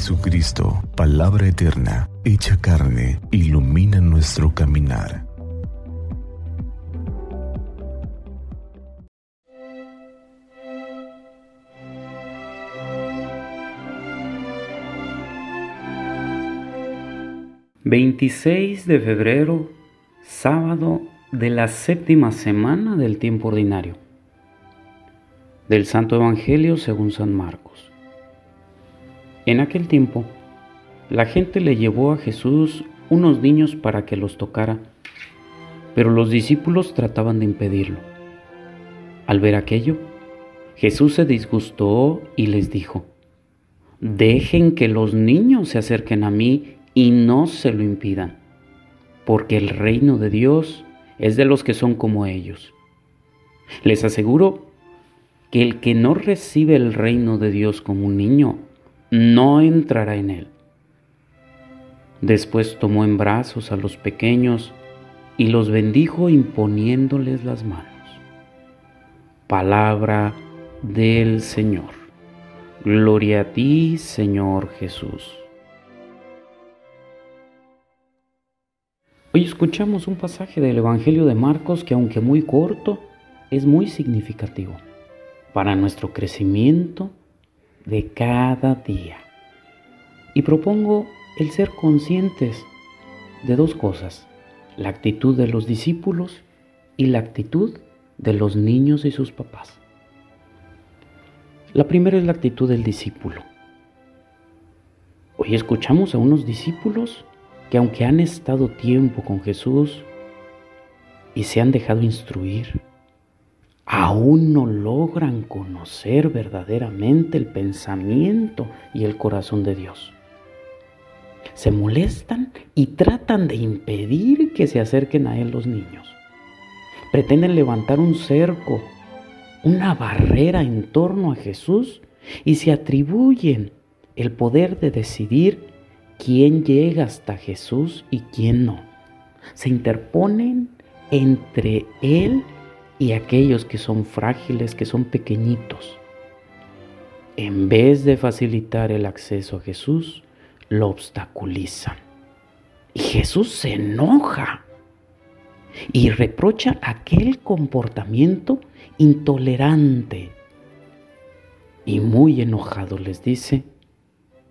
Jesucristo, palabra eterna, hecha carne, ilumina nuestro caminar. ...26 de febrero, sábado de la séptima semana del tiempo ordinario... ...del Santo Evangelio según San Marcos... En aquel tiempo, la gente le llevó a Jesús unos niños para que los tocara, pero los discípulos trataban de impedirlo. Al ver aquello, Jesús se disgustó y les dijo, Dejen que los niños se acerquen a mí y no se lo impidan, porque el reino de Dios es de los que son como ellos. Les aseguro que el que no recibe el reino de Dios como un niño, no entrará en él. Después tomó en brazos a los pequeños y los bendijo imponiéndoles las manos. Palabra del Señor. Gloria a ti, Señor Jesús. Hoy escuchamos un pasaje del Evangelio de Marcos que aunque muy corto, es muy significativo para nuestro crecimiento de cada día. Y propongo el ser conscientes de dos cosas, la actitud de los discípulos y la actitud de los niños y sus papás. La primera es la actitud del discípulo. Hoy escuchamos a unos discípulos que aunque han estado tiempo con Jesús y se han dejado instruir, aún no logran conocer verdaderamente el pensamiento y el corazón de Dios. Se molestan y tratan de impedir que se acerquen a Él los niños. Pretenden levantar un cerco, una barrera en torno a Jesús y se atribuyen el poder de decidir quién llega hasta Jesús y quién no. Se interponen entre Él y y aquellos que son frágiles, que son pequeñitos. En vez de facilitar el acceso a Jesús, lo obstaculizan. Y Jesús se enoja y reprocha aquel comportamiento intolerante. Y muy enojado les dice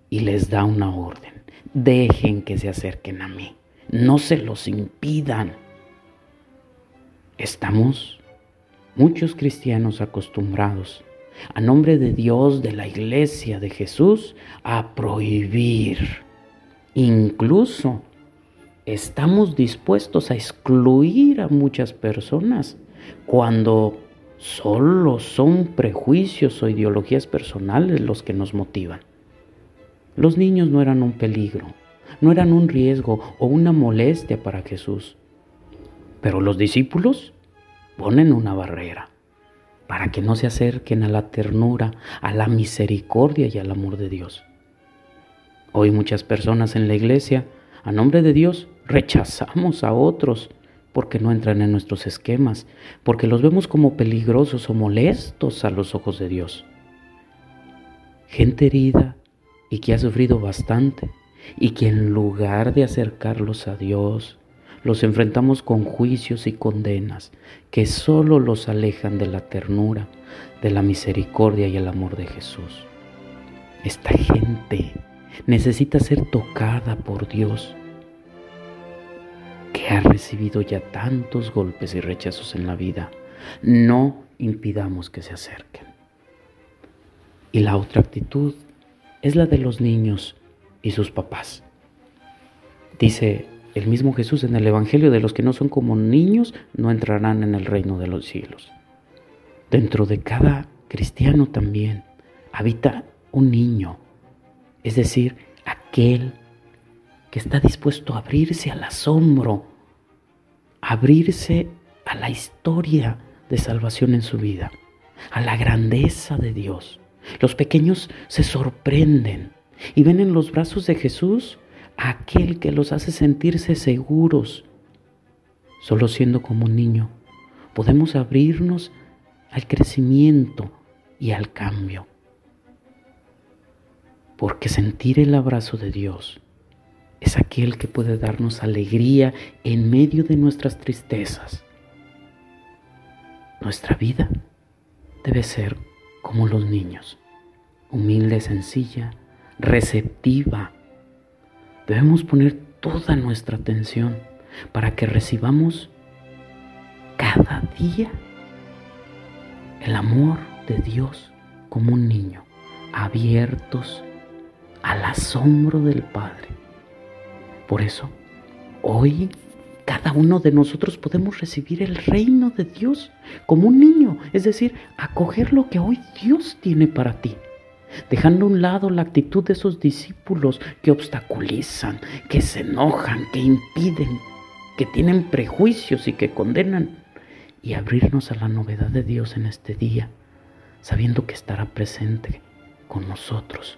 y les da una orden. Dejen que se acerquen a mí. No se los impidan. Estamos muchos cristianos acostumbrados, a nombre de Dios, de la iglesia, de Jesús, a prohibir. Incluso estamos dispuestos a excluir a muchas personas cuando solo son prejuicios o ideologías personales los que nos motivan. Los niños no eran un peligro, no eran un riesgo o una molestia para Jesús. Pero los discípulos ponen una barrera para que no se acerquen a la ternura, a la misericordia y al amor de Dios. Hoy muchas personas en la iglesia, a nombre de Dios, rechazamos a otros porque no entran en nuestros esquemas, porque los vemos como peligrosos o molestos a los ojos de Dios. Gente herida y que ha sufrido bastante y que en lugar de acercarlos a Dios, los enfrentamos con juicios y condenas que solo los alejan de la ternura, de la misericordia y el amor de Jesús. Esta gente necesita ser tocada por Dios, que ha recibido ya tantos golpes y rechazos en la vida. No impidamos que se acerquen. Y la otra actitud es la de los niños y sus papás. Dice el mismo Jesús en el Evangelio de los que no son como niños no entrarán en el reino de los cielos. Dentro de cada cristiano también habita un niño, es decir, aquel que está dispuesto a abrirse al asombro, abrirse a la historia de salvación en su vida, a la grandeza de Dios. Los pequeños se sorprenden y ven en los brazos de Jesús aquel que los hace sentirse seguros. Solo siendo como un niño, podemos abrirnos al crecimiento y al cambio. porque sentir el abrazo de Dios es aquel que puede darnos alegría en medio de nuestras tristezas. Nuestra vida debe ser como los niños, humilde, sencilla, receptiva. Debemos poner toda nuestra atención para que recibamos cada día el amor de Dios como un niño, abiertos al asombro del Padre. Por eso, hoy cada uno de nosotros podemos recibir el reino de Dios como un niño, es decir, acoger lo que hoy Dios tiene para ti, dejando a un lado la actitud de esos discípulos que obstaculizan, que se enojan, que impiden, que tienen prejuicios y que condenan, y abrirnos a la novedad de Dios en este día, sabiendo que estará presente con nosotros.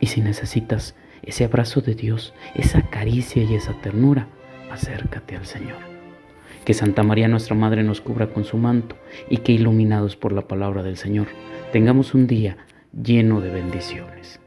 Y si necesitas ese abrazo de Dios, esa caricia y esa ternura, acércate al Señor. Que Santa María nuestra Madre nos cubra con su manto y que iluminados por la palabra del Señor, tengamos un día lleno de bendiciones.